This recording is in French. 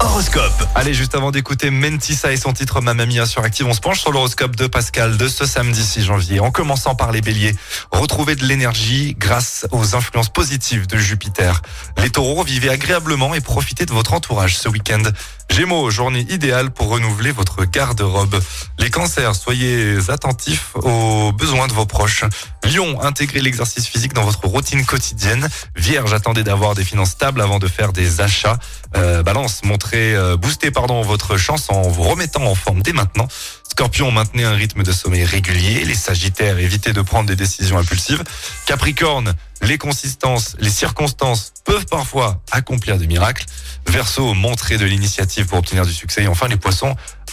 Horoscope. Allez, juste avant d'écouter Mentissa et son titre Mamma Mia sur on se penche sur l'horoscope de Pascal de ce samedi 6 janvier. En commençant par les béliers, retrouvez de l'énergie grâce aux influences positives de Jupiter. Les taureaux, vivez agréablement et profitez de votre entourage ce week-end. Gémeaux, journée idéale pour renouveler votre garde-robe. Les cancers, soyez attentifs aux besoins de vos proches. Lion, intégrez l'exercice physique dans votre routine quotidienne. Vierge, attendez d'avoir des finances stables avant de faire des achats. Euh, balance, montrez, euh, boostez pardon votre chance en vous remettant en forme dès maintenant. Scorpion, maintenez un rythme de sommeil régulier. Les Sagittaires, évitez de prendre des décisions impulsives. Capricorne, les consistances, les circonstances peuvent parfois accomplir des miracles. Verseau, montrez de l'initiative pour obtenir du succès. Et enfin, les Poissons,